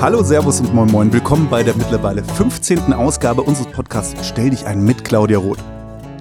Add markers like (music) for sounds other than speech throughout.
Hallo, Servus und Moin Moin. Willkommen bei der mittlerweile 15. Ausgabe unseres Podcasts Stell dich ein mit Claudia Roth.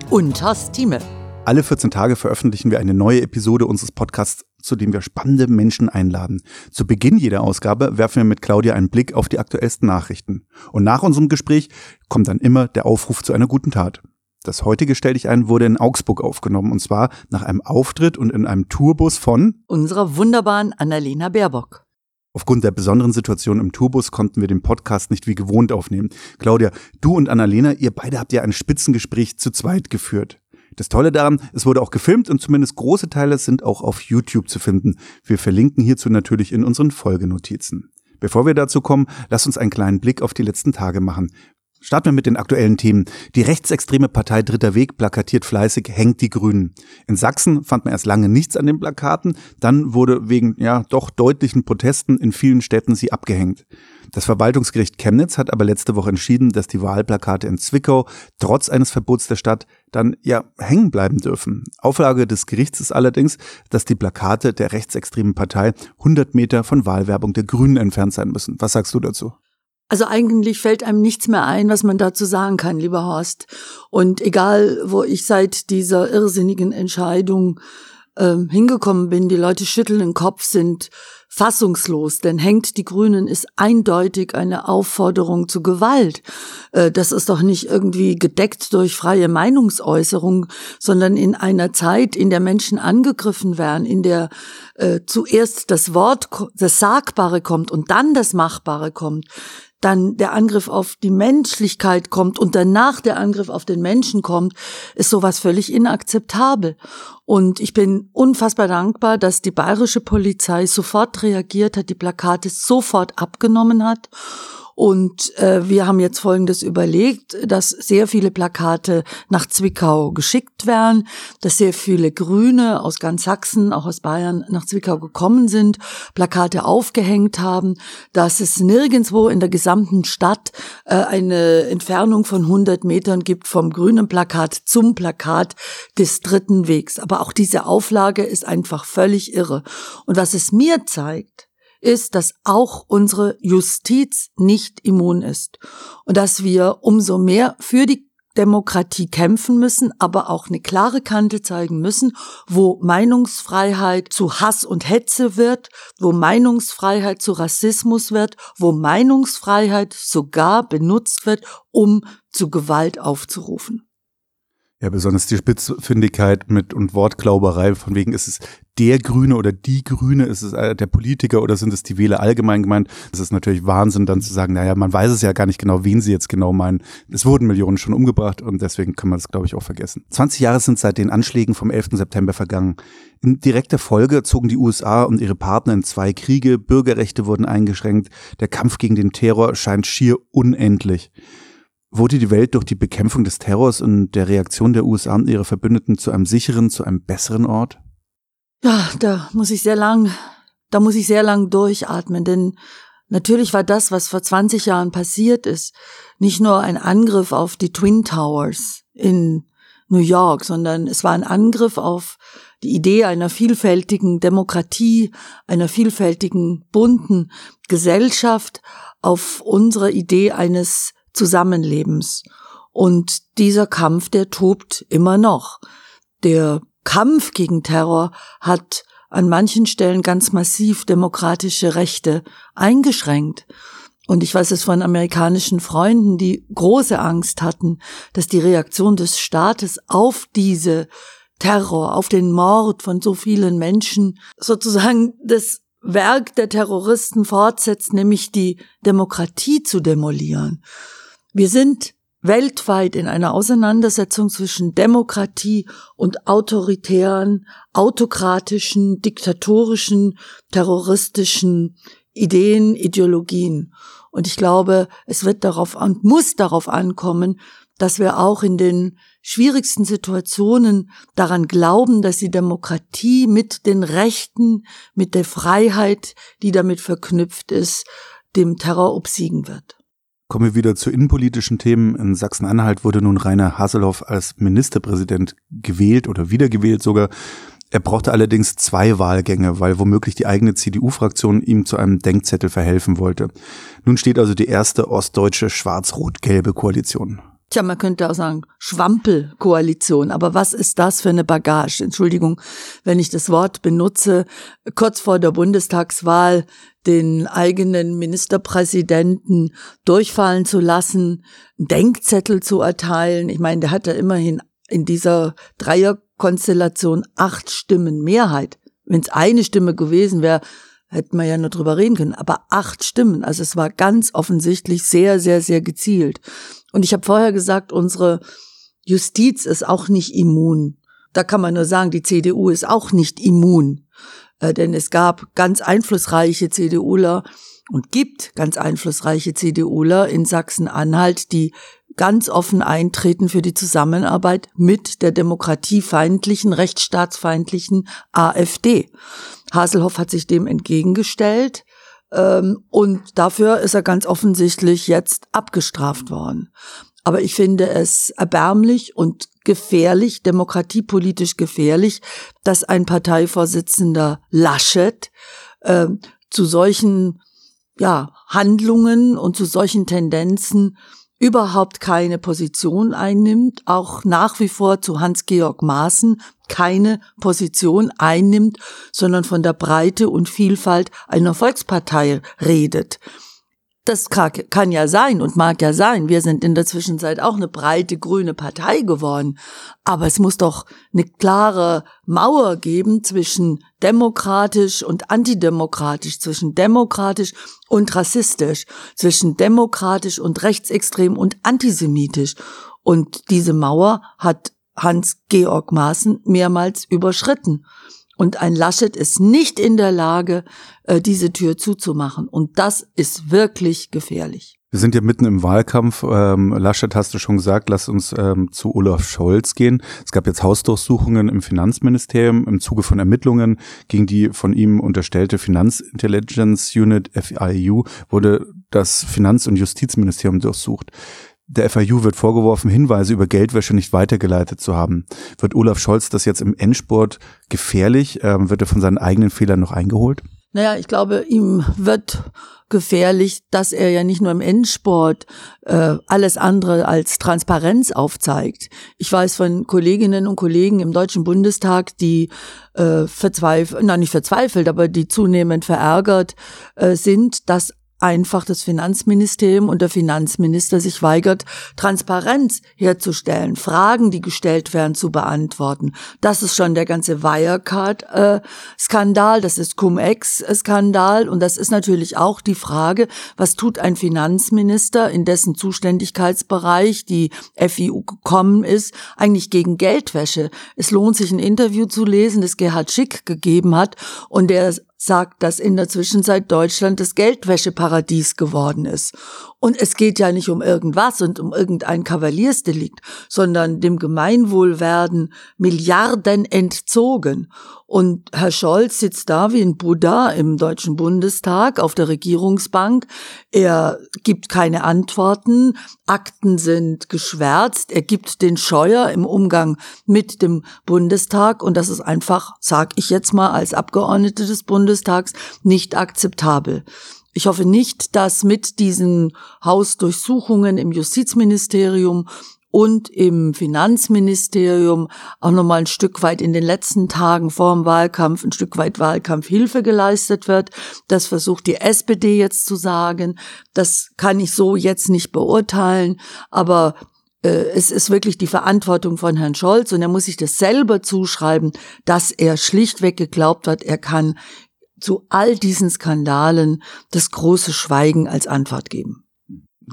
Und Horst Thieme. Alle 14 Tage veröffentlichen wir eine neue Episode unseres Podcasts, zu dem wir spannende Menschen einladen. Zu Beginn jeder Ausgabe werfen wir mit Claudia einen Blick auf die aktuellsten Nachrichten. Und nach unserem Gespräch kommt dann immer der Aufruf zu einer guten Tat. Das heutige Stell dich ein wurde in Augsburg aufgenommen und zwar nach einem Auftritt und in einem Tourbus von unserer wunderbaren Annalena Baerbock. Aufgrund der besonderen Situation im Tourbus konnten wir den Podcast nicht wie gewohnt aufnehmen. Claudia, du und Annalena, ihr beide habt ja ein Spitzengespräch zu zweit geführt. Das Tolle daran, es wurde auch gefilmt und zumindest große Teile sind auch auf YouTube zu finden. Wir verlinken hierzu natürlich in unseren Folgenotizen. Bevor wir dazu kommen, lass uns einen kleinen Blick auf die letzten Tage machen. Starten wir mit den aktuellen Themen. Die rechtsextreme Partei Dritter Weg plakatiert fleißig, hängt die Grünen. In Sachsen fand man erst lange nichts an den Plakaten, dann wurde wegen ja doch deutlichen Protesten in vielen Städten sie abgehängt. Das Verwaltungsgericht Chemnitz hat aber letzte Woche entschieden, dass die Wahlplakate in Zwickau trotz eines Verbots der Stadt dann ja hängen bleiben dürfen. Auflage des Gerichts ist allerdings, dass die Plakate der rechtsextremen Partei 100 Meter von Wahlwerbung der Grünen entfernt sein müssen. Was sagst du dazu? Also eigentlich fällt einem nichts mehr ein, was man dazu sagen kann, lieber Horst. Und egal, wo ich seit dieser irrsinnigen Entscheidung äh, hingekommen bin, die Leute schütteln den Kopf, sind fassungslos, denn hängt die Grünen ist eindeutig eine Aufforderung zu Gewalt. Äh, das ist doch nicht irgendwie gedeckt durch freie Meinungsäußerung, sondern in einer Zeit, in der Menschen angegriffen werden, in der äh, zuerst das Wort, das Sagbare kommt und dann das Machbare kommt, dann der Angriff auf die Menschlichkeit kommt und danach der Angriff auf den Menschen kommt, ist sowas völlig inakzeptabel. Und ich bin unfassbar dankbar, dass die bayerische Polizei sofort reagiert hat, die Plakate sofort abgenommen hat und äh, wir haben jetzt Folgendes überlegt, dass sehr viele Plakate nach Zwickau geschickt werden, dass sehr viele Grüne aus ganz Sachsen, auch aus Bayern nach Zwickau gekommen sind, Plakate aufgehängt haben, dass es nirgendwo in der gesamten Stadt äh, eine Entfernung von 100 Metern gibt vom grünen Plakat zum Plakat des dritten Wegs. Aber auch diese Auflage ist einfach völlig irre. Und was es mir zeigt, ist, dass auch unsere Justiz nicht immun ist und dass wir umso mehr für die Demokratie kämpfen müssen, aber auch eine klare Kante zeigen müssen, wo Meinungsfreiheit zu Hass und Hetze wird, wo Meinungsfreiheit zu Rassismus wird, wo Meinungsfreiheit sogar benutzt wird, um zu Gewalt aufzurufen. Ja, besonders die Spitzfindigkeit mit und Wortglauberei, von wegen ist es der Grüne oder die Grüne, ist es äh, der Politiker oder sind es die Wähler allgemein gemeint? Es ist natürlich Wahnsinn, dann zu sagen, naja, man weiß es ja gar nicht genau, wen sie jetzt genau meinen. Es wurden Millionen schon umgebracht und deswegen kann man das, glaube ich, auch vergessen. 20 Jahre sind seit den Anschlägen vom 11. September vergangen. In direkter Folge zogen die USA und ihre Partner in zwei Kriege, Bürgerrechte wurden eingeschränkt, der Kampf gegen den Terror scheint schier unendlich. Wurde die Welt durch die Bekämpfung des Terrors und der Reaktion der USA und ihrer Verbündeten zu einem sicheren, zu einem besseren Ort? Ja, da muss ich sehr lang, da muss ich sehr lang durchatmen, denn natürlich war das, was vor 20 Jahren passiert ist, nicht nur ein Angriff auf die Twin Towers in New York, sondern es war ein Angriff auf die Idee einer vielfältigen Demokratie, einer vielfältigen, bunten Gesellschaft, auf unsere Idee eines Zusammenlebens. Und dieser Kampf, der tobt immer noch. Der Kampf gegen Terror hat an manchen Stellen ganz massiv demokratische Rechte eingeschränkt. Und ich weiß es von amerikanischen Freunden, die große Angst hatten, dass die Reaktion des Staates auf diese Terror, auf den Mord von so vielen Menschen sozusagen das Werk der Terroristen fortsetzt, nämlich die Demokratie zu demolieren. Wir sind weltweit in einer Auseinandersetzung zwischen Demokratie und autoritären, autokratischen, diktatorischen, terroristischen Ideen, Ideologien. Und ich glaube, es wird darauf und muss darauf ankommen, dass wir auch in den schwierigsten Situationen daran glauben, dass die Demokratie mit den Rechten, mit der Freiheit, die damit verknüpft ist, dem Terror obsiegen wird. Kommen wir wieder zu innenpolitischen Themen. In Sachsen-Anhalt wurde nun Rainer Haseloff als Ministerpräsident gewählt oder wiedergewählt sogar. Er brauchte allerdings zwei Wahlgänge, weil womöglich die eigene CDU-Fraktion ihm zu einem Denkzettel verhelfen wollte. Nun steht also die erste ostdeutsche schwarz-rot-gelbe Koalition. Tja, man könnte auch sagen Schwampelkoalition. Aber was ist das für eine Bagage? Entschuldigung, wenn ich das Wort benutze. Kurz vor der Bundestagswahl den eigenen Ministerpräsidenten durchfallen zu lassen, Denkzettel zu erteilen. Ich meine, der hat ja immerhin in dieser Dreierkonstellation acht Stimmen Mehrheit. Wenn es eine Stimme gewesen wäre, hätten wir ja nur drüber reden können. Aber acht Stimmen, also es war ganz offensichtlich sehr, sehr, sehr gezielt. Und ich habe vorher gesagt, unsere Justiz ist auch nicht immun. Da kann man nur sagen, die CDU ist auch nicht immun. Äh, denn es gab ganz einflussreiche CDUler und gibt ganz einflussreiche CDUler in Sachsen-Anhalt, die ganz offen eintreten für die Zusammenarbeit mit der demokratiefeindlichen, rechtsstaatsfeindlichen AfD. Haselhoff hat sich dem entgegengestellt ähm, und dafür ist er ganz offensichtlich jetzt abgestraft worden. Aber ich finde es erbärmlich und gefährlich, demokratiepolitisch gefährlich, dass ein Parteivorsitzender Laschet äh, zu solchen ja, Handlungen und zu solchen Tendenzen überhaupt keine Position einnimmt, auch nach wie vor zu Hans-Georg Maaßen keine Position einnimmt, sondern von der Breite und Vielfalt einer Volkspartei redet das kann ja sein und mag ja sein. Wir sind in der Zwischenzeit auch eine breite grüne Partei geworden. Aber es muss doch eine klare Mauer geben zwischen demokratisch und antidemokratisch, zwischen demokratisch und rassistisch, zwischen demokratisch und rechtsextrem und antisemitisch. Und diese Mauer hat Hans-Georg Maaßen mehrmals überschritten. Und ein Laschet ist nicht in der Lage, äh, diese Tür zuzumachen. Und das ist wirklich gefährlich. Wir sind ja mitten im Wahlkampf. Ähm, Laschet hast du schon gesagt, lass uns ähm, zu Olaf Scholz gehen. Es gab jetzt Hausdurchsuchungen im Finanzministerium im Zuge von Ermittlungen gegen die von ihm unterstellte Finanzintelligence Unit FIU wurde das Finanz- und Justizministerium durchsucht. Der FIU wird vorgeworfen, Hinweise über Geldwäsche nicht weitergeleitet zu haben. Wird Olaf Scholz das jetzt im Endsport gefährlich? Ähm, wird er von seinen eigenen Fehlern noch eingeholt? Naja, ich glaube, ihm wird gefährlich, dass er ja nicht nur im Endsport äh, alles andere als Transparenz aufzeigt. Ich weiß von Kolleginnen und Kollegen im Deutschen Bundestag, die äh, verzweifelt, na nicht verzweifelt, aber die zunehmend verärgert äh, sind, dass einfach das Finanzministerium und der Finanzminister sich weigert, Transparenz herzustellen, Fragen, die gestellt werden, zu beantworten. Das ist schon der ganze Wirecard-Skandal, das ist Cum-Ex-Skandal und das ist natürlich auch die Frage, was tut ein Finanzminister, in dessen Zuständigkeitsbereich die FIU gekommen ist, eigentlich gegen Geldwäsche. Es lohnt sich ein Interview zu lesen, das Gerhard Schick gegeben hat und der sagt, dass in der Zwischenzeit Deutschland das Geldwäscheparadies geworden ist. Und es geht ja nicht um irgendwas und um irgendein Kavaliersdelikt, sondern dem Gemeinwohl werden Milliarden entzogen. Und Herr Scholz sitzt da wie ein Buddha im Deutschen Bundestag auf der Regierungsbank. Er gibt keine Antworten. Akten sind geschwärzt. Er gibt den Scheuer im Umgang mit dem Bundestag. Und das ist einfach, sag ich jetzt mal als Abgeordnete des Bundestags, nicht akzeptabel. Ich hoffe nicht, dass mit diesen Hausdurchsuchungen im Justizministerium und im Finanzministerium auch nochmal ein Stück weit in den letzten Tagen vor dem Wahlkampf ein Stück weit Wahlkampfhilfe geleistet wird. Das versucht die SPD jetzt zu sagen. Das kann ich so jetzt nicht beurteilen, aber äh, es ist wirklich die Verantwortung von Herrn Scholz und er muss sich das selber zuschreiben, dass er schlichtweg geglaubt hat, er kann zu all diesen Skandalen das große Schweigen als Antwort geben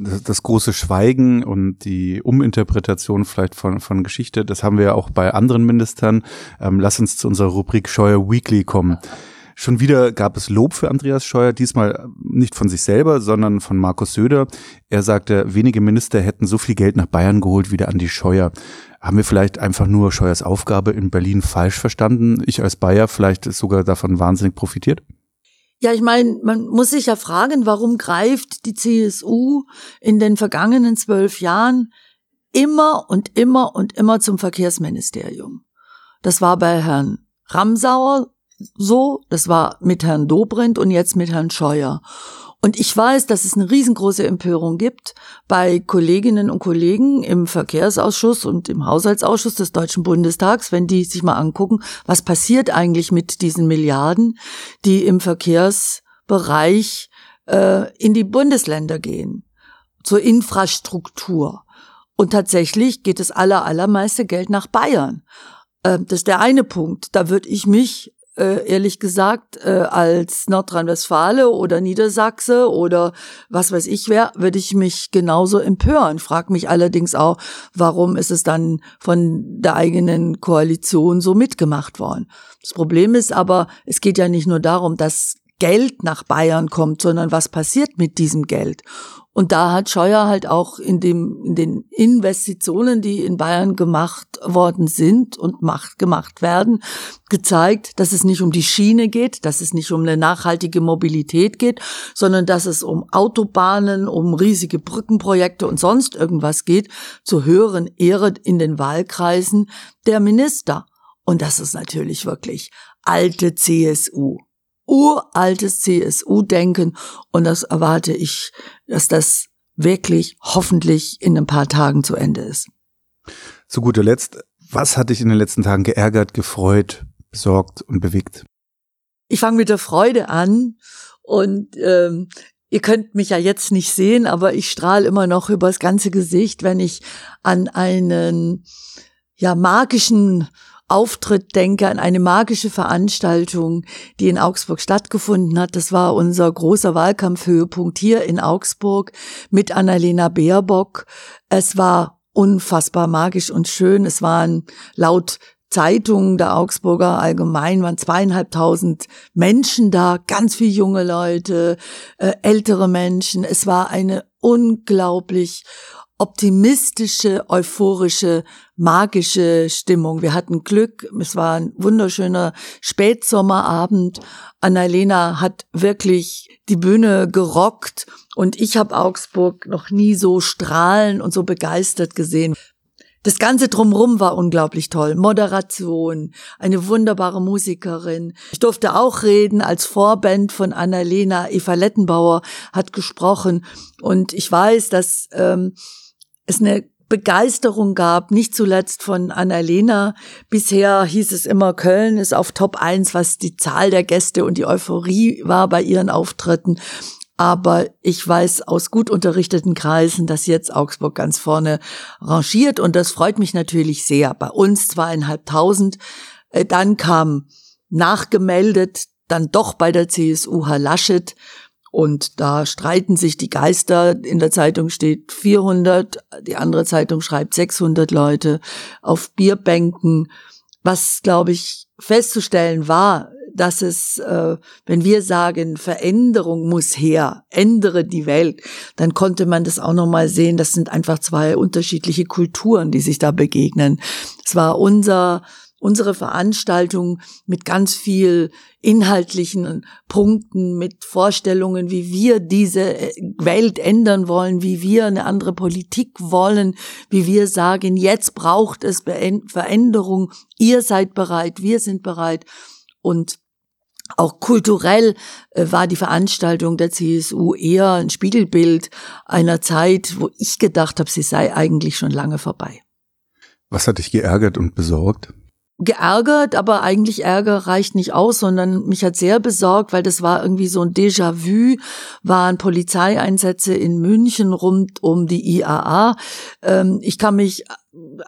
das, das große Schweigen und die Uminterpretation vielleicht von, von Geschichte, das haben wir ja auch bei anderen Ministern. Ähm, lass uns zu unserer Rubrik Scheuer Weekly kommen. Schon wieder gab es Lob für Andreas Scheuer, diesmal nicht von sich selber, sondern von Markus Söder. Er sagte, wenige Minister hätten so viel Geld nach Bayern geholt wie der Andi Scheuer. Haben wir vielleicht einfach nur Scheuers Aufgabe in Berlin falsch verstanden? Ich als Bayer vielleicht sogar davon wahnsinnig profitiert? Ja, ich meine, man muss sich ja fragen, warum greift die CSU in den vergangenen zwölf Jahren immer und immer und immer zum Verkehrsministerium. Das war bei Herrn Ramsauer so, das war mit Herrn Dobrindt und jetzt mit Herrn Scheuer. Und ich weiß, dass es eine riesengroße Empörung gibt bei Kolleginnen und Kollegen im Verkehrsausschuss und im Haushaltsausschuss des Deutschen Bundestags, wenn die sich mal angucken, was passiert eigentlich mit diesen Milliarden, die im Verkehrsbereich äh, in die Bundesländer gehen, zur Infrastruktur. Und tatsächlich geht das aller, allermeiste Geld nach Bayern. Äh, das ist der eine Punkt. Da würde ich mich äh, ehrlich gesagt, äh, als Nordrhein-Westfale oder Niedersachse oder was weiß ich wer, würde ich mich genauso empören. Frag mich allerdings auch, warum ist es dann von der eigenen Koalition so mitgemacht worden. Das Problem ist aber, es geht ja nicht nur darum, dass Geld nach Bayern kommt, sondern was passiert mit diesem Geld. Und da hat Scheuer halt auch in, dem, in den Investitionen, die in Bayern gemacht worden sind und macht, gemacht werden, gezeigt, dass es nicht um die Schiene geht, dass es nicht um eine nachhaltige Mobilität geht, sondern dass es um Autobahnen, um riesige Brückenprojekte und sonst irgendwas geht, zur höheren Ehre in den Wahlkreisen der Minister. Und das ist natürlich wirklich alte CSU uraltes CSU-Denken und das erwarte ich, dass das wirklich hoffentlich in ein paar Tagen zu Ende ist. Zu guter Letzt, was hat dich in den letzten Tagen geärgert, gefreut, besorgt und bewegt? Ich fange mit der Freude an und ähm, ihr könnt mich ja jetzt nicht sehen, aber ich strahle immer noch übers ganze Gesicht, wenn ich an einen ja magischen Auftritt denke, an eine magische Veranstaltung, die in Augsburg stattgefunden hat. Das war unser großer Wahlkampfhöhepunkt hier in Augsburg mit Annalena Baerbock. Es war unfassbar magisch und schön. Es waren laut Zeitungen der Augsburger Allgemein waren zweieinhalbtausend Menschen da, ganz viele junge Leute, äh, ältere Menschen. Es war eine unglaublich optimistische, euphorische, magische Stimmung. Wir hatten Glück. Es war ein wunderschöner Spätsommerabend. Annalena hat wirklich die Bühne gerockt und ich habe Augsburg noch nie so strahlen und so begeistert gesehen. Das Ganze drumrum war unglaublich toll. Moderation, eine wunderbare Musikerin. Ich durfte auch reden als Vorband von Annalena. Eva Lettenbauer hat gesprochen. Und ich weiß, dass ähm, es eine Begeisterung gab, nicht zuletzt von Annalena. Bisher hieß es immer, Köln ist auf Top 1, was die Zahl der Gäste und die Euphorie war bei ihren Auftritten. Aber ich weiß aus gut unterrichteten Kreisen, dass jetzt Augsburg ganz vorne rangiert und das freut mich natürlich sehr. Bei uns zweieinhalbtausend. Äh, dann kam nachgemeldet, dann doch bei der CSU Herr Laschet und da streiten sich die Geister. In der Zeitung steht 400, die andere Zeitung schreibt 600 Leute auf Bierbänken. Was, glaube ich, festzustellen war, dass es, äh, wenn wir sagen, Veränderung muss her, ändere die Welt, dann konnte man das auch nochmal sehen. Das sind einfach zwei unterschiedliche Kulturen, die sich da begegnen. Es war unser unsere Veranstaltung mit ganz viel inhaltlichen Punkten, mit Vorstellungen, wie wir diese äh, Welt ändern wollen, wie wir eine andere Politik wollen, wie wir sagen, jetzt braucht es Veränderung, ihr seid bereit, wir sind bereit und auch kulturell äh, war die Veranstaltung der CSU eher ein Spiegelbild einer Zeit, wo ich gedacht habe, sie sei eigentlich schon lange vorbei. Was hat dich geärgert und besorgt? Geärgert, aber eigentlich Ärger reicht nicht aus, sondern mich hat sehr besorgt, weil das war irgendwie so ein Déjà-vu, waren Polizeieinsätze in München rund um die IAA. Ähm, ich kann mich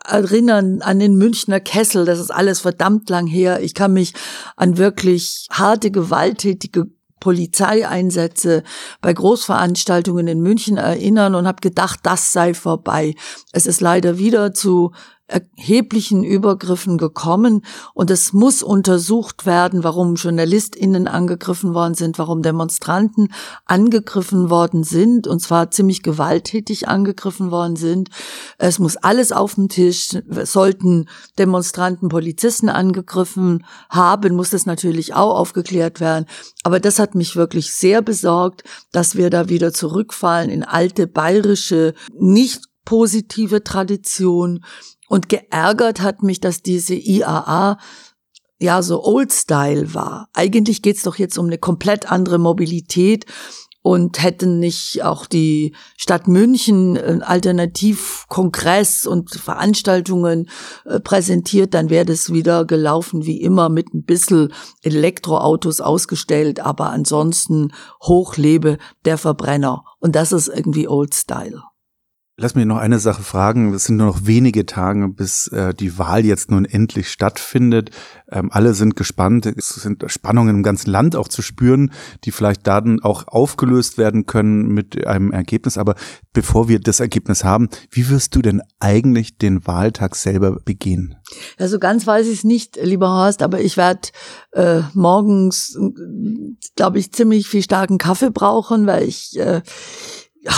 erinnern an den Münchner Kessel, das ist alles verdammt lang her. Ich kann mich an wirklich harte, gewalttätige Polizeieinsätze bei Großveranstaltungen in München erinnern und habe gedacht, das sei vorbei. Es ist leider wieder zu erheblichen Übergriffen gekommen und es muss untersucht werden, warum JournalistInnen angegriffen worden sind, warum Demonstranten angegriffen worden sind und zwar ziemlich gewalttätig angegriffen worden sind. Es muss alles auf dem Tisch. Sollten Demonstranten Polizisten angegriffen haben, muss das natürlich auch aufgeklärt werden. Aber das hat mich wirklich sehr besorgt, dass wir da wieder zurückfallen in alte bayerische, nicht positive Tradition und geärgert hat mich, dass diese IAA ja so Old Style war. Eigentlich geht's doch jetzt um eine komplett andere Mobilität und hätten nicht auch die Stadt München einen Alternativkongress und Veranstaltungen äh, präsentiert, dann wäre das wieder gelaufen wie immer mit ein bisschen Elektroautos ausgestellt, aber ansonsten hochlebe der Verbrenner. Und das ist irgendwie Old Style. Lass mich noch eine Sache fragen. Es sind nur noch wenige Tage, bis äh, die Wahl jetzt nun endlich stattfindet. Ähm, alle sind gespannt. Es sind Spannungen im ganzen Land auch zu spüren, die vielleicht dann auch aufgelöst werden können mit einem Ergebnis. Aber bevor wir das Ergebnis haben, wie wirst du denn eigentlich den Wahltag selber begehen? Also ganz weiß ich es nicht, lieber Horst, aber ich werde äh, morgens, glaube ich, ziemlich viel starken Kaffee brauchen, weil ich äh, ja,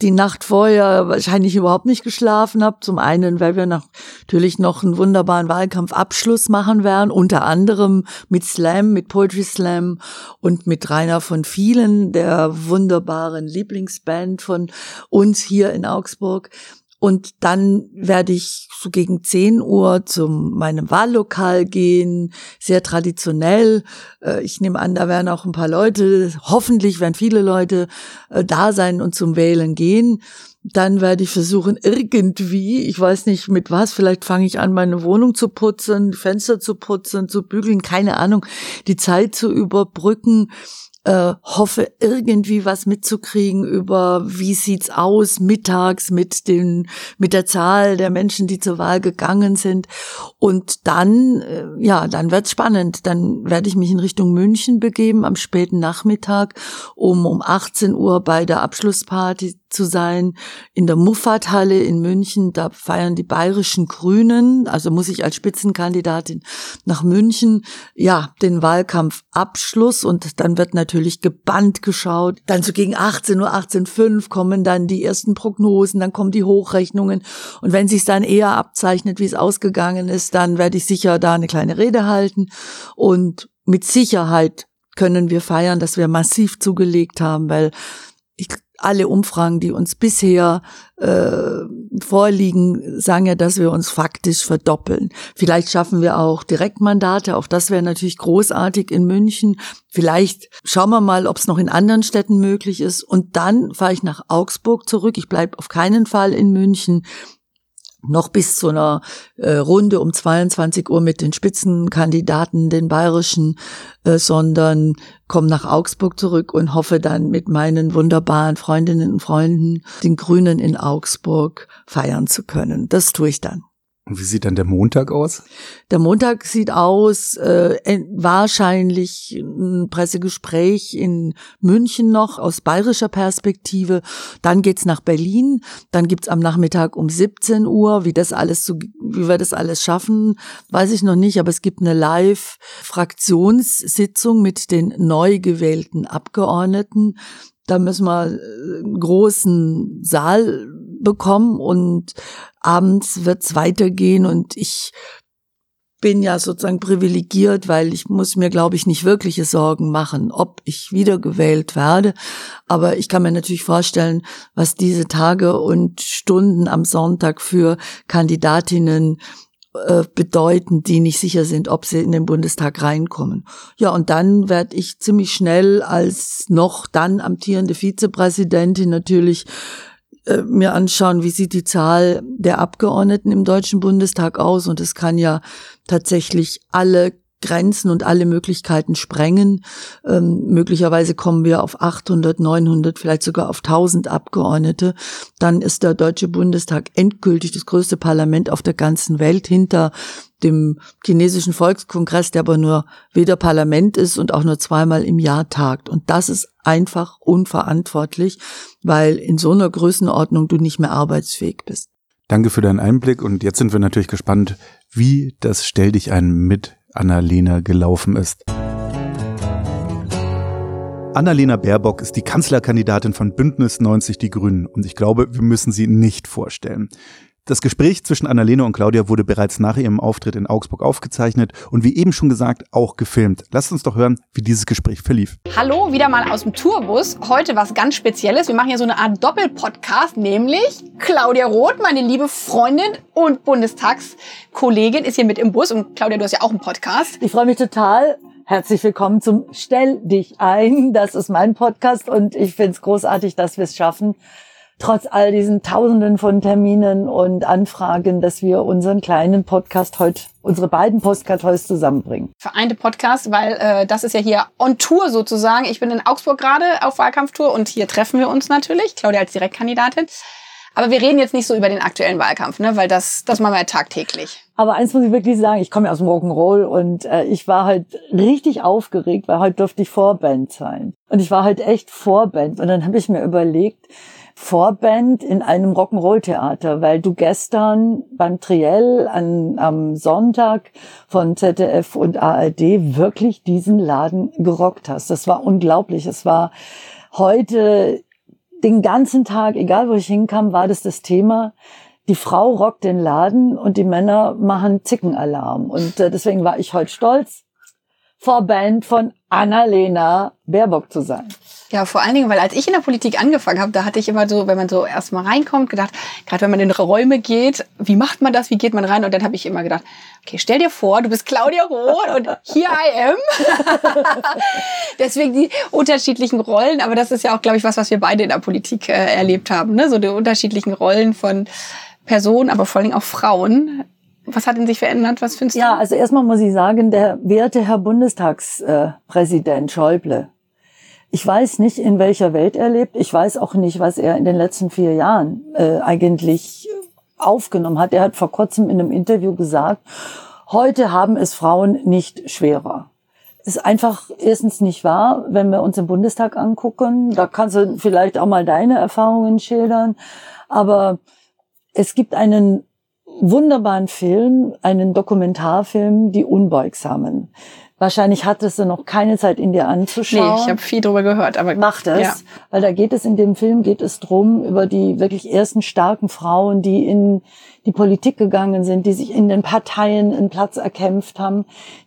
die Nacht vorher wahrscheinlich überhaupt nicht geschlafen habe. Zum einen, weil wir natürlich noch einen wunderbaren Wahlkampfabschluss machen werden, unter anderem mit Slam, mit Poetry Slam und mit Rainer von Vielen, der wunderbaren Lieblingsband von uns hier in Augsburg. Und dann werde ich so gegen 10 Uhr zu meinem Wahllokal gehen, sehr traditionell. Äh, ich nehme an, da werden auch ein paar Leute, hoffentlich werden viele Leute äh, da sein und zum Wählen gehen. Dann werde ich versuchen, irgendwie, ich weiß nicht mit was, vielleicht fange ich an, meine Wohnung zu putzen, Fenster zu putzen, zu bügeln, keine Ahnung, die Zeit zu überbrücken äh, hoffe irgendwie was mitzukriegen über wie sieht's aus mittags mit den mit der Zahl der Menschen, die zur Wahl gegangen sind. Und dann äh, ja, dann wird's spannend, dann werde ich mich in Richtung München begeben am späten Nachmittag, um um 18 Uhr bei der Abschlussparty zu sein in der Muffathalle in München. Da feiern die bayerischen Grünen, also muss ich als Spitzenkandidatin nach München, ja, den Wahlkampfabschluss und dann wird natürlich gebannt geschaut. Dann so gegen 18 Uhr, 18.05 kommen dann die ersten Prognosen, dann kommen die Hochrechnungen und wenn sich dann eher abzeichnet, wie es ausgegangen ist, dann werde ich sicher da eine kleine Rede halten und mit Sicherheit können wir feiern, dass wir massiv zugelegt haben, weil alle Umfragen, die uns bisher äh, vorliegen, sagen ja, dass wir uns faktisch verdoppeln. Vielleicht schaffen wir auch Direktmandate, auch das wäre natürlich großartig in München. Vielleicht schauen wir mal, ob es noch in anderen Städten möglich ist. Und dann fahre ich nach Augsburg zurück. Ich bleibe auf keinen Fall in München noch bis zu einer äh, Runde um 22 Uhr mit den Spitzenkandidaten, den bayerischen, äh, sondern komme nach Augsburg zurück und hoffe dann mit meinen wunderbaren Freundinnen und Freunden, den Grünen in Augsburg, feiern zu können. Das tue ich dann. Und wie sieht dann der Montag aus? Der Montag sieht aus, äh, wahrscheinlich ein Pressegespräch in München noch aus bayerischer Perspektive. Dann geht's nach Berlin. Dann gibt's am Nachmittag um 17 Uhr. Wie das alles so, wie wir das alles schaffen, weiß ich noch nicht. Aber es gibt eine Live-Fraktionssitzung mit den neu gewählten Abgeordneten. Da müssen wir einen großen Saal bekommen und abends wird's weitergehen und ich bin ja sozusagen privilegiert, weil ich muss mir, glaube ich, nicht wirkliche Sorgen machen, ob ich wiedergewählt werde. Aber ich kann mir natürlich vorstellen, was diese Tage und Stunden am Sonntag für Kandidatinnen äh, bedeuten, die nicht sicher sind, ob sie in den Bundestag reinkommen. Ja, und dann werde ich ziemlich schnell als noch dann amtierende Vizepräsidentin natürlich äh, mir anschauen, wie sieht die Zahl der Abgeordneten im Deutschen Bundestag aus. Und es kann ja tatsächlich alle Grenzen und alle Möglichkeiten sprengen. Ähm, möglicherweise kommen wir auf 800, 900, vielleicht sogar auf 1000 Abgeordnete. Dann ist der Deutsche Bundestag endgültig das größte Parlament auf der ganzen Welt hinter dem chinesischen Volkskongress, der aber nur weder Parlament ist und auch nur zweimal im Jahr tagt. Und das ist einfach unverantwortlich, weil in so einer Größenordnung du nicht mehr arbeitsfähig bist. Danke für deinen Einblick und jetzt sind wir natürlich gespannt, wie das Stell dich ein mit Annalena gelaufen ist. Annalena Baerbock ist die Kanzlerkandidatin von Bündnis 90 Die Grünen und ich glaube, wir müssen sie nicht vorstellen. Das Gespräch zwischen Annalena und Claudia wurde bereits nach ihrem Auftritt in Augsburg aufgezeichnet und wie eben schon gesagt auch gefilmt. Lasst uns doch hören, wie dieses Gespräch verlief. Hallo, wieder mal aus dem Tourbus. Heute was ganz Spezielles. Wir machen hier so eine Art Doppelpodcast, nämlich Claudia Roth, meine liebe Freundin und Bundestagskollegin, ist hier mit im Bus. Und Claudia, du hast ja auch einen Podcast. Ich freue mich total. Herzlich willkommen zum Stell dich ein. Das ist mein Podcast und ich finde es großartig, dass wir es schaffen, trotz all diesen Tausenden von Terminen und Anfragen, dass wir unseren kleinen Podcast heute, unsere beiden Podcast heute zusammenbringen. Vereinte Podcast, weil äh, das ist ja hier on Tour sozusagen. Ich bin in Augsburg gerade auf Wahlkampftour und hier treffen wir uns natürlich, Claudia als Direktkandidatin. Aber wir reden jetzt nicht so über den aktuellen Wahlkampf, ne? weil das, das machen wir ja tagtäglich. Aber eins muss ich wirklich sagen, ich komme ja aus dem Rock'n'Roll und äh, ich war halt richtig aufgeregt, weil heute durfte ich Vorband sein. Und ich war halt echt Vorband. Und dann habe ich mir überlegt, Vorband in einem Rock'n'Roll-Theater, weil du gestern beim Triell an, am Sonntag von ZDF und ARD wirklich diesen Laden gerockt hast. Das war unglaublich. Es war heute den ganzen Tag, egal wo ich hinkam, war das das Thema. Die Frau rockt den Laden und die Männer machen Zickenalarm. Und äh, deswegen war ich heute stolz, Vorband von Annalena Baerbock zu sein. Ja, vor allen Dingen, weil als ich in der Politik angefangen habe, da hatte ich immer so, wenn man so erstmal reinkommt, gedacht, gerade wenn man in Räume geht, wie macht man das, wie geht man rein? Und dann habe ich immer gedacht, okay, stell dir vor, du bist Claudia Roth und here I am. (laughs) Deswegen die unterschiedlichen Rollen, aber das ist ja auch, glaube ich, was, was wir beide in der Politik äh, erlebt haben, ne? so die unterschiedlichen Rollen von Personen, aber vor allen Dingen auch Frauen. Was hat denn sich verändert? Was findest du? Ja, also erstmal muss ich sagen, der werte Herr Bundestagspräsident Schäuble, ich weiß nicht, in welcher Welt er lebt. Ich weiß auch nicht, was er in den letzten vier Jahren äh, eigentlich aufgenommen hat. Er hat vor kurzem in einem Interview gesagt, heute haben es Frauen nicht schwerer. Das ist einfach erstens nicht wahr, wenn wir uns im Bundestag angucken. Da kannst du vielleicht auch mal deine Erfahrungen schildern. Aber es gibt einen wunderbaren Film, einen Dokumentarfilm, Die Unbeugsamen. Wahrscheinlich hattest du noch keine Zeit, in dir anzuschauen. Nee, ich habe viel drüber gehört, aber mach das, ja. weil da geht es in dem Film geht es drum über die wirklich ersten starken Frauen, die in die Politik gegangen sind, die sich in den Parteien einen Platz erkämpft haben,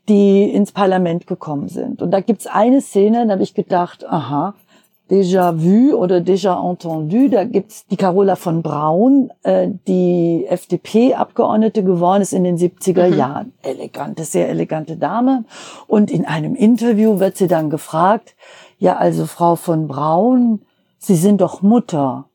die ins Parlament gekommen sind. Und da gibt's eine Szene, da habe ich gedacht, aha, déjà vu oder déjà entendu. Da gibt's die Carola von Braun, äh, die FDP-Abgeordnete geworden ist in den 70er mhm. Jahren. Elegante, sehr elegante Dame. Und in einem Interview wird sie dann gefragt, ja, also Frau von Braun, Sie sind doch Mutter.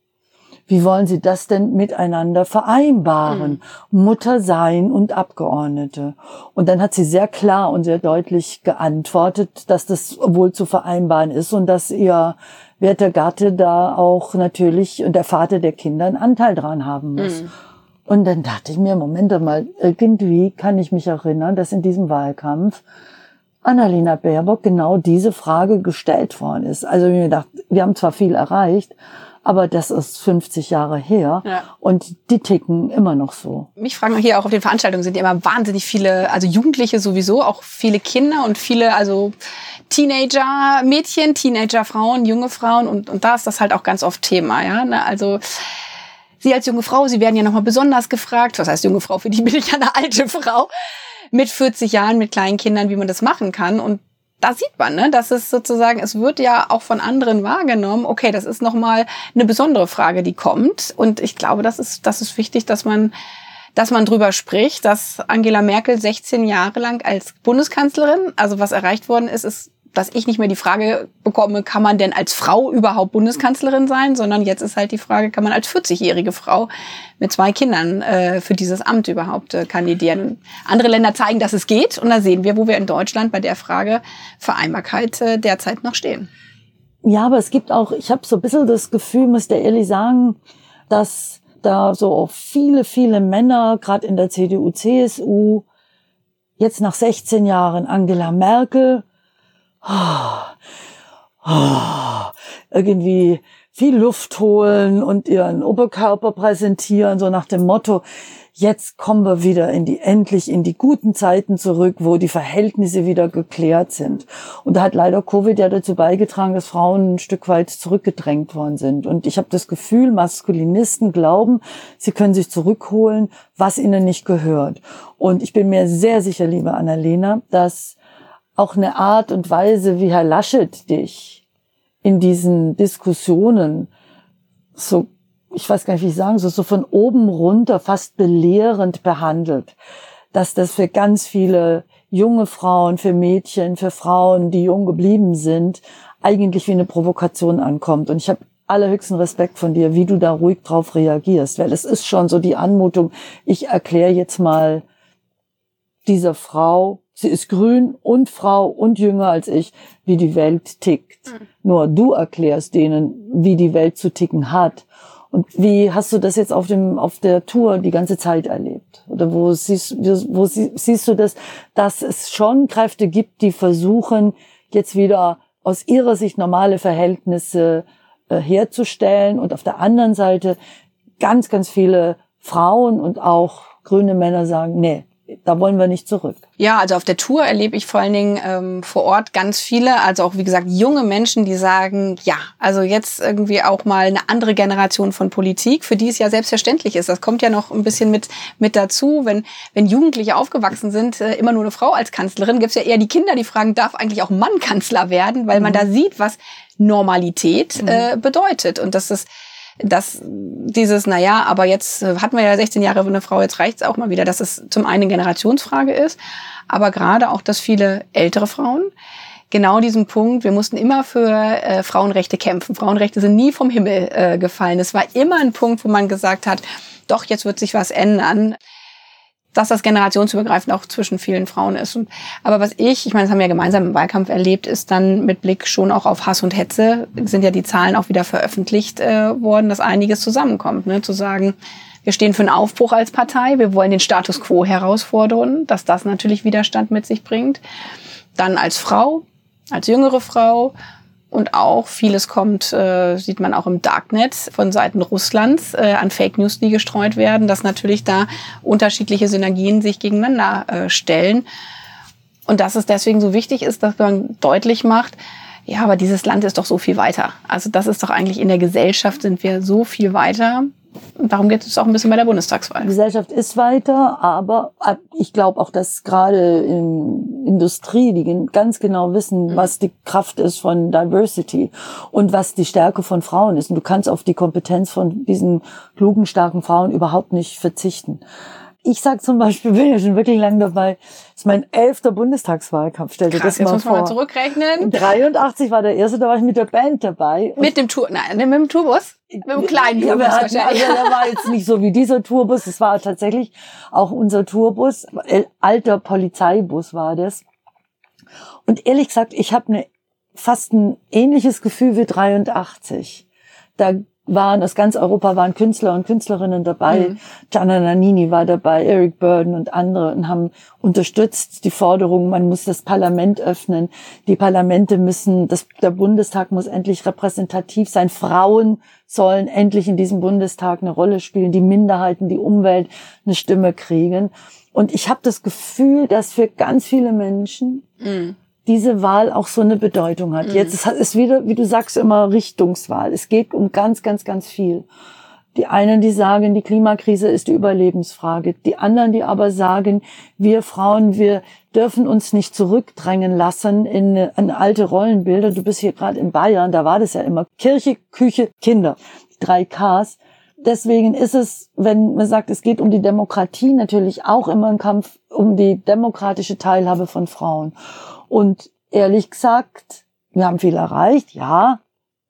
Wie wollen Sie das denn miteinander vereinbaren? Mhm. Mutter sein und Abgeordnete. Und dann hat sie sehr klar und sehr deutlich geantwortet, dass das wohl zu vereinbaren ist und dass ihr werter Gatte da auch natürlich und der Vater der Kinder einen Anteil dran haben muss. Mhm. Und dann dachte ich mir, Moment mal, irgendwie kann ich mich erinnern, dass in diesem Wahlkampf Annalena Baerbock genau diese Frage gestellt worden ist. Also mir gedacht, wir haben zwar viel erreicht, aber das ist 50 Jahre her ja. und die ticken immer noch so. Mich fragen hier auch auf den Veranstaltungen sind ja immer wahnsinnig viele, also Jugendliche sowieso, auch viele Kinder und viele, also Teenager-Mädchen, Teenager-Frauen, junge Frauen und, und da ist das halt auch ganz oft Thema, ja. Ne? Also Sie als junge Frau, Sie werden ja nochmal besonders gefragt. Was heißt junge Frau? Für die bin ich ja eine alte Frau. Mit 40 Jahren, mit kleinen Kindern, wie man das machen kann. Und da sieht man, ne, dass es sozusagen, es wird ja auch von anderen wahrgenommen. Okay, das ist nochmal eine besondere Frage, die kommt. Und ich glaube, das ist, das ist wichtig, dass man, dass man drüber spricht, dass Angela Merkel 16 Jahre lang als Bundeskanzlerin, also was erreicht worden ist, ist dass ich nicht mehr die Frage bekomme, kann man denn als Frau überhaupt Bundeskanzlerin sein, sondern jetzt ist halt die Frage, kann man als 40-jährige Frau mit zwei Kindern äh, für dieses Amt überhaupt äh, kandidieren. Andere Länder zeigen, dass es geht und da sehen wir, wo wir in Deutschland bei der Frage Vereinbarkeit äh, derzeit noch stehen. Ja, aber es gibt auch, ich habe so ein bisschen das Gefühl, muss der ehrlich sagen, dass da so auch viele, viele Männer, gerade in der CDU, CSU, jetzt nach 16 Jahren Angela Merkel, irgendwie viel Luft holen und ihren Oberkörper präsentieren, so nach dem Motto, jetzt kommen wir wieder in die, endlich in die guten Zeiten zurück, wo die Verhältnisse wieder geklärt sind. Und da hat leider Covid ja dazu beigetragen, dass Frauen ein Stück weit zurückgedrängt worden sind. Und ich habe das Gefühl, Maskulinisten glauben, sie können sich zurückholen, was ihnen nicht gehört. Und ich bin mir sehr sicher, liebe Annalena, dass auch eine Art und Weise, wie Herr Laschet dich in diesen Diskussionen so ich weiß gar nicht, wie ich sagen soll, so von oben runter fast belehrend behandelt. Dass das für ganz viele junge Frauen, für Mädchen, für Frauen, die jung geblieben sind, eigentlich wie eine Provokation ankommt. Und ich habe allerhöchsten Respekt von dir, wie du da ruhig drauf reagierst, weil es ist schon so die Anmutung, ich erkläre jetzt mal dieser Frau, sie ist grün und Frau und jünger als ich, wie die Welt tickt. Mhm. Nur du erklärst denen, wie die Welt zu ticken hat. Und wie hast du das jetzt auf dem auf der Tour die ganze Zeit erlebt? Oder wo siehst wo siehst du das, dass es schon Kräfte gibt, die versuchen jetzt wieder aus ihrer Sicht normale Verhältnisse äh, herzustellen und auf der anderen Seite ganz ganz viele Frauen und auch grüne Männer sagen, nee, da wollen wir nicht zurück. Ja, also auf der Tour erlebe ich vor allen Dingen ähm, vor Ort ganz viele, also auch wie gesagt junge Menschen, die sagen, ja, also jetzt irgendwie auch mal eine andere Generation von Politik, für die es ja selbstverständlich ist. Das kommt ja noch ein bisschen mit mit dazu, wenn wenn Jugendliche aufgewachsen sind, äh, immer nur eine Frau als Kanzlerin, gibt es ja eher die Kinder, die fragen, darf eigentlich auch Mann Kanzler werden, weil man mhm. da sieht, was Normalität mhm. äh, bedeutet und das ist dass dieses, na ja, aber jetzt äh, hatten wir ja 16 Jahre eine Frau, jetzt reicht's auch mal wieder, dass es zum einen Generationsfrage ist, aber gerade auch, dass viele ältere Frauen genau diesen Punkt, wir mussten immer für äh, Frauenrechte kämpfen. Frauenrechte sind nie vom Himmel äh, gefallen. Es war immer ein Punkt, wo man gesagt hat, doch, jetzt wird sich was ändern dass das generationsübergreifend auch zwischen vielen Frauen ist. Und, aber was ich, ich meine, das haben wir ja gemeinsam im Wahlkampf erlebt, ist dann mit Blick schon auch auf Hass und Hetze, sind ja die Zahlen auch wieder veröffentlicht äh, worden, dass einiges zusammenkommt. Ne? Zu sagen, wir stehen für einen Aufbruch als Partei, wir wollen den Status quo herausfordern, dass das natürlich Widerstand mit sich bringt. Dann als Frau, als jüngere Frau und auch vieles kommt, äh, sieht man auch im Darknet von Seiten Russlands äh, an Fake News, die gestreut werden, dass natürlich da unterschiedliche Synergien sich gegeneinander äh, stellen. Und dass es deswegen so wichtig ist, dass man deutlich macht, ja, aber dieses Land ist doch so viel weiter. Also das ist doch eigentlich in der Gesellschaft sind wir so viel weiter darum geht es auch ein bisschen bei der Bundestagswahl. Die Gesellschaft ist weiter, aber ich glaube auch, dass gerade in Industrie, die ganz genau wissen, mhm. was die Kraft ist von Diversity und was die Stärke von Frauen ist. Und du kannst auf die Kompetenz von diesen klugen, starken Frauen überhaupt nicht verzichten. Ich sag zum Beispiel, (laughs) bin ja schon wirklich lang dabei, das ist mein elfter Bundestagswahlkampf. Stell dir Krass, das mal jetzt vor. Muss mal zurückrechnen. 83 war der erste, da war ich mit der Band dabei. Mit dem Tour, nein, mit dem Tourbus? Mit dem kleinen Tourbus ja, hatten, wahrscheinlich. Also der war (laughs) jetzt nicht so wie dieser Tourbus, das war tatsächlich auch unser Tourbus. Alter Polizeibus war das. Und ehrlich gesagt, ich habe ne, fast ein ähnliches Gefühl wie 83. Da waren, aus ganz Europa waren Künstler und Künstlerinnen dabei. Mhm. Gianna Nannini war dabei, Eric Burden und andere und haben unterstützt die Forderung, man muss das Parlament öffnen. Die Parlamente müssen, das, der Bundestag muss endlich repräsentativ sein. Frauen sollen endlich in diesem Bundestag eine Rolle spielen. Die Minderheiten, die Umwelt eine Stimme kriegen. Und ich habe das Gefühl, dass für ganz viele Menschen mhm diese Wahl auch so eine Bedeutung hat. Mhm. Jetzt ist es wieder, wie du sagst, immer Richtungswahl. Es geht um ganz, ganz, ganz viel. Die einen, die sagen, die Klimakrise ist die Überlebensfrage. Die anderen, die aber sagen, wir Frauen, wir dürfen uns nicht zurückdrängen lassen in, in alte Rollenbilder. Du bist hier gerade in Bayern, da war das ja immer Kirche, Küche, Kinder. Drei Ks. Deswegen ist es, wenn man sagt, es geht um die Demokratie, natürlich auch immer ein Kampf um die demokratische Teilhabe von Frauen. Und ehrlich gesagt, wir haben viel erreicht, ja,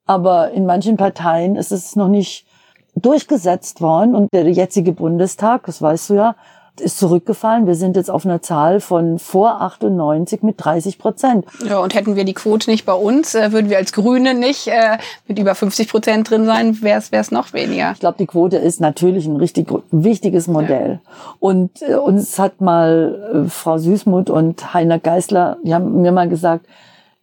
aber in manchen Parteien ist es noch nicht durchgesetzt worden. Und der jetzige Bundestag, das weißt du ja, ist zurückgefallen. Wir sind jetzt auf einer Zahl von vor 98 mit 30 Prozent. Ja, und hätten wir die Quote nicht bei uns, äh, würden wir als Grüne nicht äh, mit über 50 Prozent drin sein, wäre es noch weniger. Ich glaube, die Quote ist natürlich ein richtig wichtiges Modell. Ja. Und äh, uns hat mal äh, Frau Süßmuth und Heiner Geißler, die haben mir mal gesagt,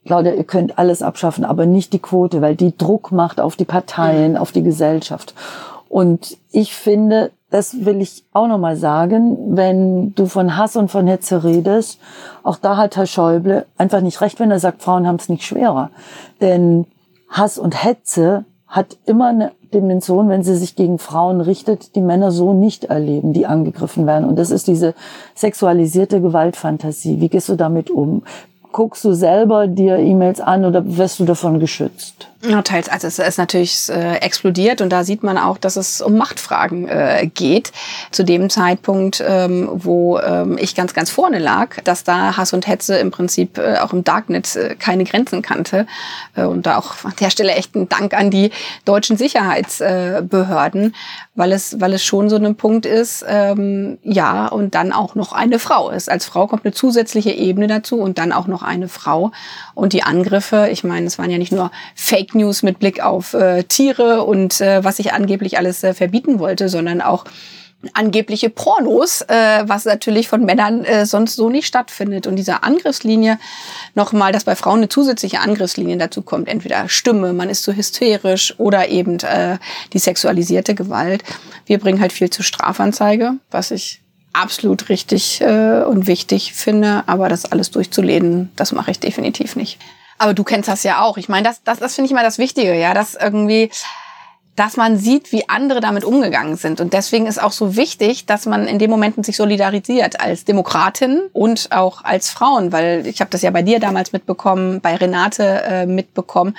Claudia, ihr könnt alles abschaffen, aber nicht die Quote, weil die Druck macht auf die Parteien, mhm. auf die Gesellschaft. Und ich finde, das will ich auch nochmal sagen, wenn du von Hass und von Hetze redest, auch da hat Herr Schäuble einfach nicht recht, wenn er sagt, Frauen haben es nicht schwerer. Denn Hass und Hetze hat immer eine Dimension, wenn sie sich gegen Frauen richtet, die Männer so nicht erleben, die angegriffen werden. Und das ist diese sexualisierte Gewaltfantasie. Wie gehst du damit um? Guckst du selber dir E-Mails an oder wirst du davon geschützt? Ja, teils. Also es ist natürlich äh, explodiert und da sieht man auch, dass es um Machtfragen äh, geht. Zu dem Zeitpunkt, ähm, wo ähm, ich ganz, ganz vorne lag, dass da Hass und Hetze im Prinzip äh, auch im Darknet äh, keine Grenzen kannte. Äh, und da auch an der Stelle echt ein Dank an die deutschen Sicherheitsbehörden, weil es, weil es schon so ein Punkt ist, ähm, ja, und dann auch noch eine Frau ist. Als Frau kommt eine zusätzliche Ebene dazu und dann auch noch eine Frau. Und die Angriffe, ich meine, es waren ja nicht nur Fake News mit Blick auf äh, Tiere und äh, was ich angeblich alles äh, verbieten wollte, sondern auch angebliche Pornos, äh, was natürlich von Männern äh, sonst so nicht stattfindet. Und diese Angriffslinie, nochmal, dass bei Frauen eine zusätzliche Angriffslinie dazu kommt, entweder Stimme, man ist zu so hysterisch oder eben äh, die sexualisierte Gewalt. Wir bringen halt viel zu Strafanzeige, was ich absolut richtig äh, und wichtig finde, aber das alles durchzulehnen, das mache ich definitiv nicht. Aber du kennst das ja auch. Ich meine, das, das, das finde ich immer das Wichtige, ja, dass irgendwie, dass man sieht, wie andere damit umgegangen sind. Und deswegen ist auch so wichtig, dass man in den Momenten sich solidarisiert als Demokratin und auch als Frauen, weil ich habe das ja bei dir damals mitbekommen, bei Renate äh, mitbekommen.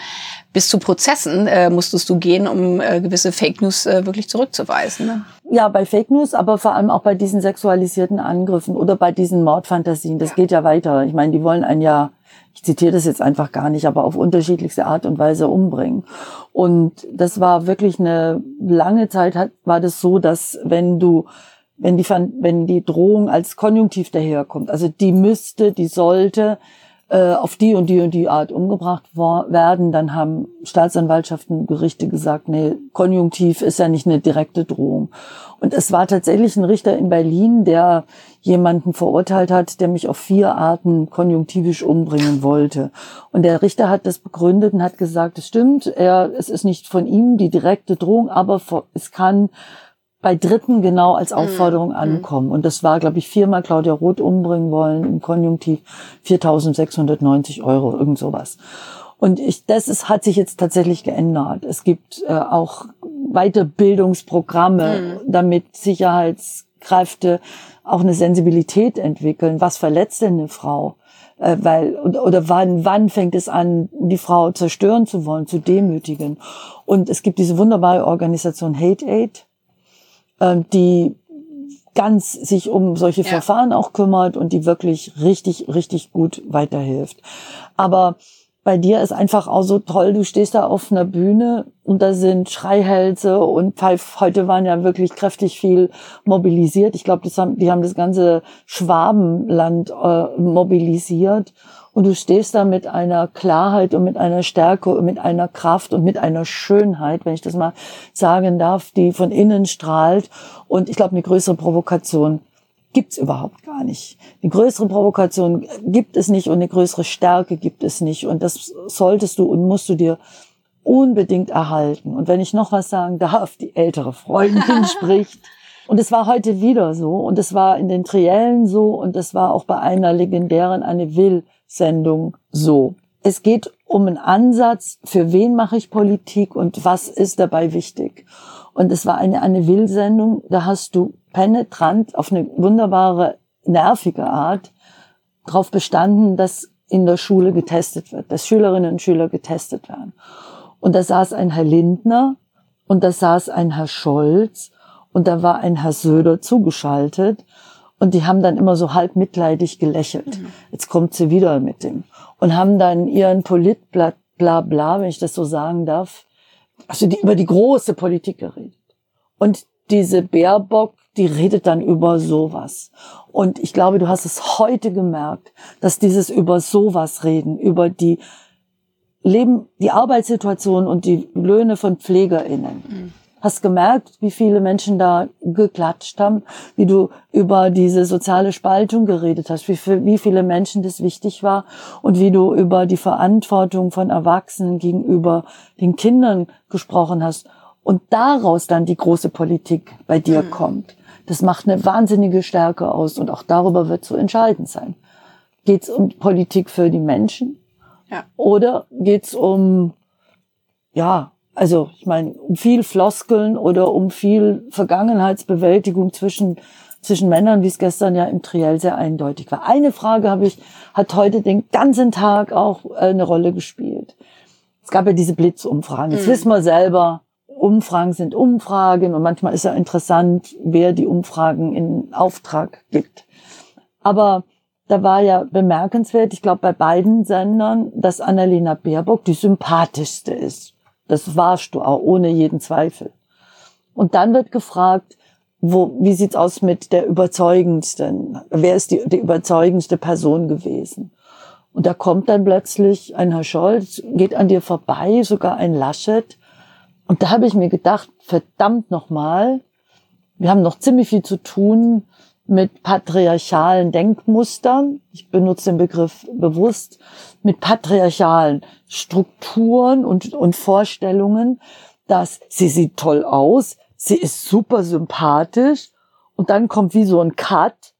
Bis zu Prozessen äh, musstest du gehen, um äh, gewisse Fake News äh, wirklich zurückzuweisen. Ne? Ja, bei Fake News, aber vor allem auch bei diesen sexualisierten Angriffen oder bei diesen Mordfantasien. Das ja. geht ja weiter. Ich meine, die wollen ein ja ich zitiere das jetzt einfach gar nicht, aber auf unterschiedlichste Art und Weise umbringen. Und das war wirklich eine lange Zeit hat, war das so, dass wenn du wenn die, wenn die Drohung als Konjunktiv daherkommt, also die müsste, die sollte, äh, auf die und die und die Art umgebracht werden, dann haben Staatsanwaltschaften, Gerichte gesagt, nee, Konjunktiv ist ja nicht eine direkte Drohung. Und es war tatsächlich ein Richter in Berlin, der jemanden verurteilt hat, der mich auf vier Arten konjunktivisch umbringen wollte. Und der Richter hat das begründet und hat gesagt, es stimmt, er, es ist nicht von ihm die direkte Drohung, aber es kann bei Dritten genau als mhm. Aufforderung mhm. ankommen. Und das war, glaube ich, viermal Claudia Roth umbringen wollen im Konjunktiv 4.690 Euro, irgend sowas. Und ich, das ist, hat sich jetzt tatsächlich geändert. Es gibt äh, auch Weiterbildungsprogramme, mhm. damit Sicherheitskräfte auch eine Sensibilität entwickeln. Was verletzt denn eine Frau? Äh, weil oder, wann wann fängt es an, die Frau zerstören zu wollen, zu demütigen? Und es gibt diese wunderbare Organisation Hate Aid, ähm, die ganz sich um solche ja. Verfahren auch kümmert und die wirklich richtig, richtig gut weiterhilft. Aber bei dir ist einfach auch so toll, du stehst da auf einer Bühne und da sind Schreihälse und Pfeif, heute waren ja wirklich kräftig viel mobilisiert. Ich glaube, die haben das ganze Schwabenland äh, mobilisiert und du stehst da mit einer Klarheit und mit einer Stärke und mit einer Kraft und mit einer Schönheit, wenn ich das mal sagen darf, die von innen strahlt. Und ich glaube, eine größere Provokation gibt's überhaupt gar nicht. Eine größere Provokation gibt es nicht und eine größere Stärke gibt es nicht. Und das solltest du und musst du dir unbedingt erhalten. Und wenn ich noch was sagen darf, die ältere Freundin (laughs) spricht. Und es war heute wieder so und es war in den Triellen so und es war auch bei einer legendären Anne Will Sendung so. Es geht um einen Ansatz, für wen mache ich Politik und was ist dabei wichtig. Und es war eine Anne Will Sendung, da hast du penetrant auf eine wunderbare, nervige Art darauf bestanden, dass in der Schule getestet wird, dass Schülerinnen und Schüler getestet werden. Und da saß ein Herr Lindner und da saß ein Herr Scholz und da war ein Herr Söder zugeschaltet und die haben dann immer so halb mitleidig gelächelt. Mhm. Jetzt kommt sie wieder mit dem. Und haben dann ihren Politblatt, bla bla, wenn ich das so sagen darf, also die, über die große Politik geredet. Und diese Baerbock, die redet dann über sowas. Und ich glaube, du hast es heute gemerkt, dass dieses über sowas reden, über die Leben, die Arbeitssituation und die Löhne von PflegerInnen. Mhm hast gemerkt, wie viele Menschen da geklatscht haben, wie du über diese soziale Spaltung geredet hast, wie, wie viele Menschen das wichtig war und wie du über die Verantwortung von Erwachsenen gegenüber den Kindern gesprochen hast. und daraus dann die große Politik bei dir mhm. kommt. Das macht eine wahnsinnige Stärke aus und auch darüber wird zu entscheidend sein. Geht es um Politik für die Menschen? Ja. Oder geht es um, ja, also ich meine, um viel Floskeln oder um viel Vergangenheitsbewältigung zwischen zwischen Männern, wie es gestern ja im Triell sehr eindeutig war. Eine Frage habe ich, hat heute den ganzen Tag auch äh, eine Rolle gespielt. Es gab ja diese Blitzumfragen. Jetzt mhm. wissen wir selber, Umfragen sind Umfragen und manchmal ist ja interessant, wer die Umfragen in Auftrag gibt. Aber da war ja bemerkenswert, ich glaube bei beiden Sendern, dass Annalena Baerbock die sympathischste ist. Das warst du auch ohne jeden Zweifel. Und dann wird gefragt, wo, wie sieht's aus mit der überzeugendsten? Wer ist die, die überzeugendste Person gewesen? Und da kommt dann plötzlich ein Herr Scholz, geht an dir vorbei, sogar ein Laschet. Und da habe ich mir gedacht, verdammt nochmal, wir haben noch ziemlich viel zu tun mit patriarchalen Denkmustern. Ich benutze den Begriff bewusst, mit patriarchalen Strukturen und, und Vorstellungen, dass sie sieht toll aus, sie ist super sympathisch und dann kommt wie so ein Cut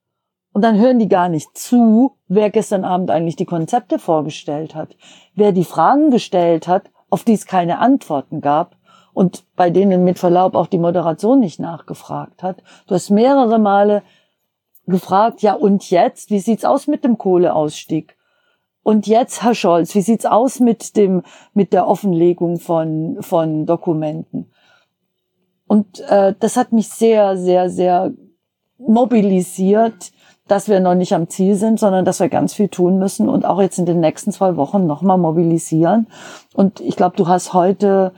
und dann hören die gar nicht zu, wer gestern Abend eigentlich die Konzepte vorgestellt hat, wer die Fragen gestellt hat, auf die es keine Antworten gab und bei denen mit Verlaub auch die Moderation nicht nachgefragt hat. Du hast mehrere Male gefragt, ja und jetzt, wie sieht's aus mit dem Kohleausstieg? Und jetzt, Herr Scholz, wie sieht's aus mit dem, mit der Offenlegung von, von Dokumenten? Und äh, das hat mich sehr, sehr, sehr mobilisiert, dass wir noch nicht am Ziel sind, sondern dass wir ganz viel tun müssen und auch jetzt in den nächsten zwei Wochen nochmal mobilisieren. Und ich glaube, du hast heute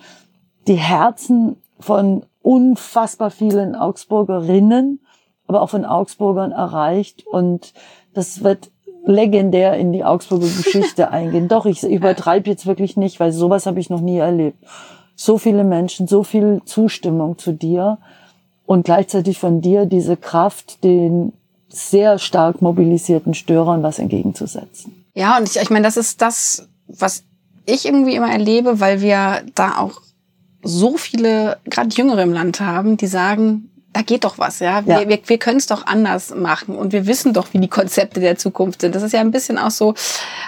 die Herzen von unfassbar vielen Augsburgerinnen aber auch von Augsburgern erreicht. Und das wird legendär in die Augsburger Geschichte (laughs) eingehen. Doch, ich übertreibe jetzt wirklich nicht, weil sowas habe ich noch nie erlebt. So viele Menschen, so viel Zustimmung zu dir und gleichzeitig von dir diese Kraft, den sehr stark mobilisierten Störern was entgegenzusetzen. Ja, und ich, ich meine, das ist das, was ich irgendwie immer erlebe, weil wir da auch so viele, gerade Jüngere im Land haben, die sagen, da geht doch was, ja. Wir, ja. wir, wir können es doch anders machen und wir wissen doch, wie die Konzepte der Zukunft sind. Das ist ja ein bisschen auch so,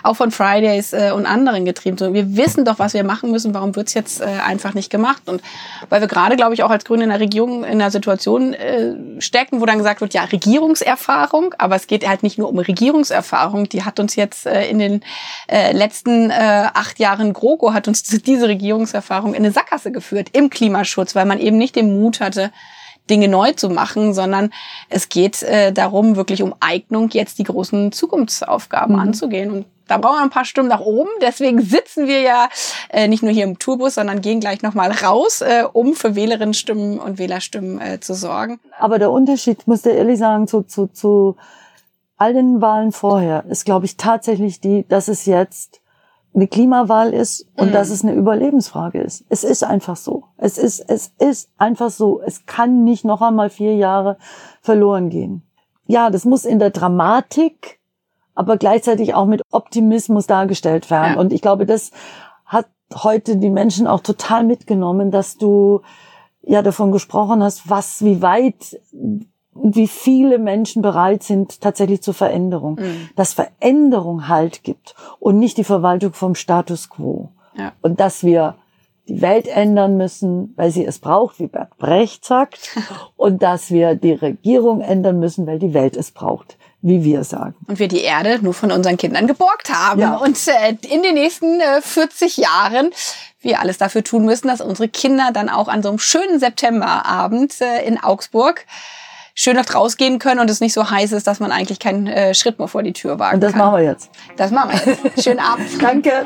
auch von Fridays äh, und anderen getrieben. So, wir wissen doch, was wir machen müssen. Warum wird's jetzt äh, einfach nicht gemacht? Und weil wir gerade, glaube ich, auch als Grüne in der Regierung in einer Situation äh, stecken, wo dann gesagt wird, ja, Regierungserfahrung, aber es geht halt nicht nur um Regierungserfahrung. Die hat uns jetzt äh, in den äh, letzten äh, acht Jahren GroKo hat uns diese Regierungserfahrung in eine Sackgasse geführt im Klimaschutz, weil man eben nicht den Mut hatte, Dinge neu zu machen, sondern es geht äh, darum, wirklich um Eignung, jetzt die großen Zukunftsaufgaben mhm. anzugehen. Und da brauchen wir ein paar Stimmen nach oben. Deswegen sitzen wir ja äh, nicht nur hier im Tourbus, sondern gehen gleich nochmal raus, äh, um für Wählerinnenstimmen und Wählerstimmen äh, zu sorgen. Aber der Unterschied, muss ich ehrlich sagen, zu, zu, zu all den Wahlen vorher, ist, glaube ich, tatsächlich die, dass es jetzt eine Klimawahl ist und mhm. dass es eine Überlebensfrage ist. Es ist einfach so. Es ist, es ist einfach so. Es kann nicht noch einmal vier Jahre verloren gehen. Ja, das muss in der Dramatik, aber gleichzeitig auch mit Optimismus dargestellt werden. Ja. Und ich glaube, das hat heute die Menschen auch total mitgenommen, dass du ja davon gesprochen hast, was, wie weit wie viele Menschen bereit sind tatsächlich zur Veränderung. Mhm. Dass Veränderung Halt gibt und nicht die Verwaltung vom Status quo. Ja. Und dass wir die Welt ändern müssen, weil sie es braucht, wie Bert Brecht sagt, (laughs) und dass wir die Regierung ändern müssen, weil die Welt es braucht, wie wir sagen. Und wir die Erde nur von unseren Kindern geborgt haben. Ja. Und äh, in den nächsten äh, 40 Jahren wir alles dafür tun müssen, dass unsere Kinder dann auch an so einem schönen Septemberabend äh, in Augsburg schön nach draußen gehen können und es nicht so heiß ist, dass man eigentlich keinen äh, Schritt mehr vor die Tür wagen Und das kann. machen wir jetzt. Das machen wir jetzt. (laughs) Schönen Abend. Danke.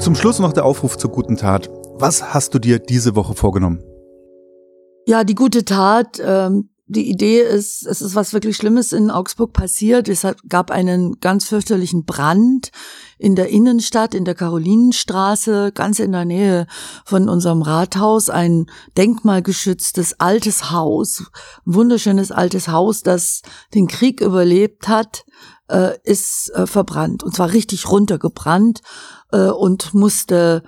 Zum Schluss noch der Aufruf zur guten Tat. Was hast du dir diese Woche vorgenommen? Ja, die gute Tat, ähm, die Idee ist, es ist was wirklich Schlimmes in Augsburg passiert. Es gab einen ganz fürchterlichen Brand in der Innenstadt, in der Karolinenstraße, ganz in der Nähe von unserem Rathaus. Ein denkmalgeschütztes altes Haus, ein wunderschönes altes Haus, das den Krieg überlebt hat, äh, ist äh, verbrannt. Und zwar richtig runtergebrannt äh, und musste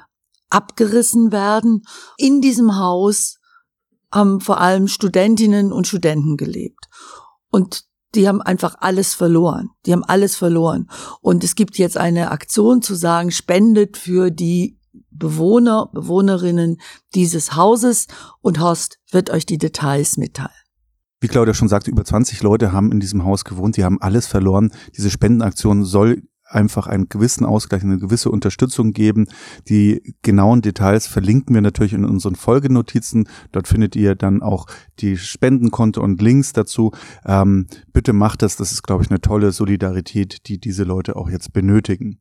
abgerissen werden. In diesem Haus haben vor allem Studentinnen und Studenten gelebt. Und die haben einfach alles verloren. Die haben alles verloren. Und es gibt jetzt eine Aktion zu sagen, spendet für die Bewohner, Bewohnerinnen dieses Hauses und Horst wird euch die Details mitteilen. Wie Claudia schon sagte, über 20 Leute haben in diesem Haus gewohnt, die haben alles verloren. Diese Spendenaktion soll einfach einen gewissen Ausgleich, eine gewisse Unterstützung geben. Die genauen Details verlinken wir natürlich in unseren Folgenotizen. Dort findet ihr dann auch die Spendenkonto und Links dazu. Ähm, bitte macht das. Das ist, glaube ich, eine tolle Solidarität, die diese Leute auch jetzt benötigen.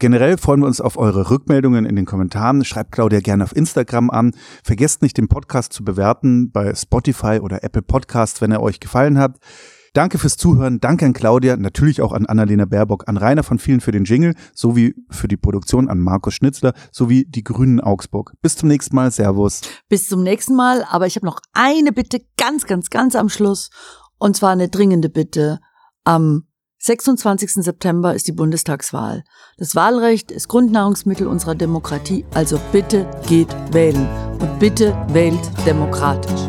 Generell freuen wir uns auf eure Rückmeldungen in den Kommentaren. Schreibt Claudia gerne auf Instagram an. Vergesst nicht, den Podcast zu bewerten bei Spotify oder Apple Podcast, wenn er euch gefallen hat. Danke fürs Zuhören, danke an Claudia, natürlich auch an Annalena Baerbock, an Rainer von vielen für den Jingle, sowie für die Produktion an Markus Schnitzler, sowie die Grünen Augsburg. Bis zum nächsten Mal, Servus. Bis zum nächsten Mal, aber ich habe noch eine Bitte ganz, ganz, ganz am Schluss, und zwar eine dringende Bitte. Am 26. September ist die Bundestagswahl. Das Wahlrecht ist Grundnahrungsmittel unserer Demokratie, also bitte geht wählen und bitte wählt demokratisch.